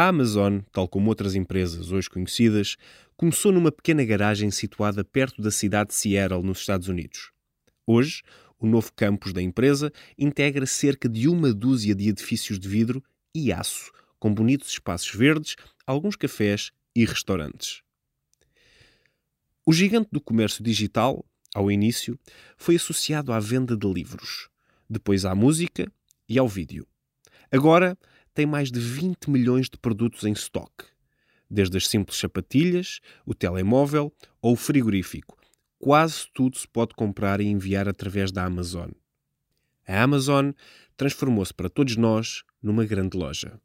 A Amazon, tal como outras empresas hoje conhecidas, começou numa pequena garagem situada perto da cidade de Seattle, nos Estados Unidos. Hoje, o novo campus da empresa integra cerca de uma dúzia de edifícios de vidro e aço, com bonitos espaços verdes, alguns cafés e restaurantes. O gigante do comércio digital, ao início, foi associado à venda de livros, depois à música e ao vídeo. Agora tem mais de 20 milhões de produtos em estoque, desde as simples sapatilhas, o telemóvel ou o frigorífico. Quase tudo se pode comprar e enviar através da Amazon. A Amazon transformou-se para todos nós numa grande loja.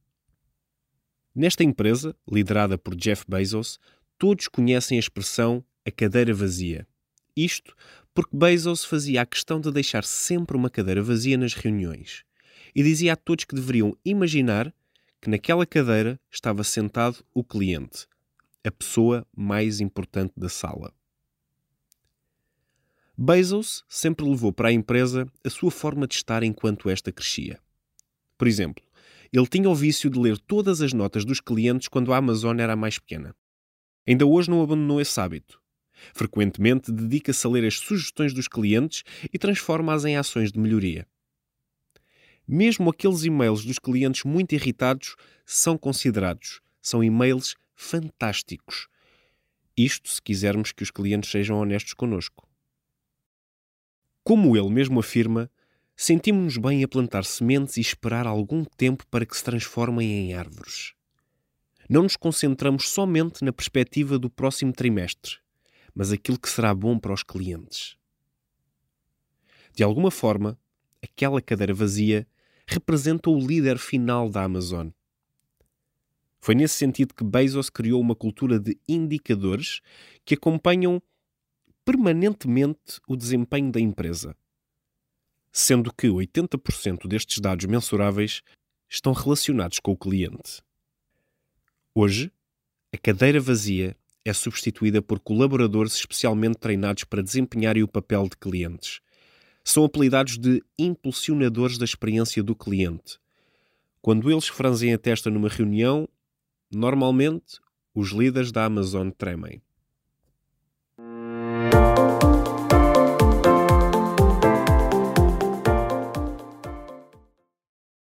Nesta empresa, liderada por Jeff Bezos, todos conhecem a expressão a cadeira vazia. Isto porque Bezos fazia a questão de deixar sempre uma cadeira vazia nas reuniões e dizia a todos que deveriam imaginar que naquela cadeira estava sentado o cliente, a pessoa mais importante da sala. Bezos sempre levou para a empresa a sua forma de estar enquanto esta crescia. Por exemplo, ele tinha o vício de ler todas as notas dos clientes quando a Amazon era a mais pequena. Ainda hoje não abandonou esse hábito. Frequentemente dedica-se a ler as sugestões dos clientes e transforma-as em ações de melhoria. Mesmo aqueles e-mails dos clientes muito irritados são considerados. São e-mails fantásticos. Isto se quisermos que os clientes sejam honestos connosco. Como ele mesmo afirma, sentimos-nos bem a plantar sementes e esperar algum tempo para que se transformem em árvores. Não nos concentramos somente na perspectiva do próximo trimestre, mas aquilo que será bom para os clientes. De alguma forma, aquela cadeira vazia representa o líder final da Amazon. Foi nesse sentido que Bezos criou uma cultura de indicadores que acompanham permanentemente o desempenho da empresa sendo que 80% destes dados mensuráveis estão relacionados com o cliente. Hoje, a cadeira vazia é substituída por colaboradores especialmente treinados para desempenharem o papel de clientes são apelidados de impulsionadores da experiência do cliente. Quando eles franzem a testa numa reunião, normalmente os líderes da Amazon tremem.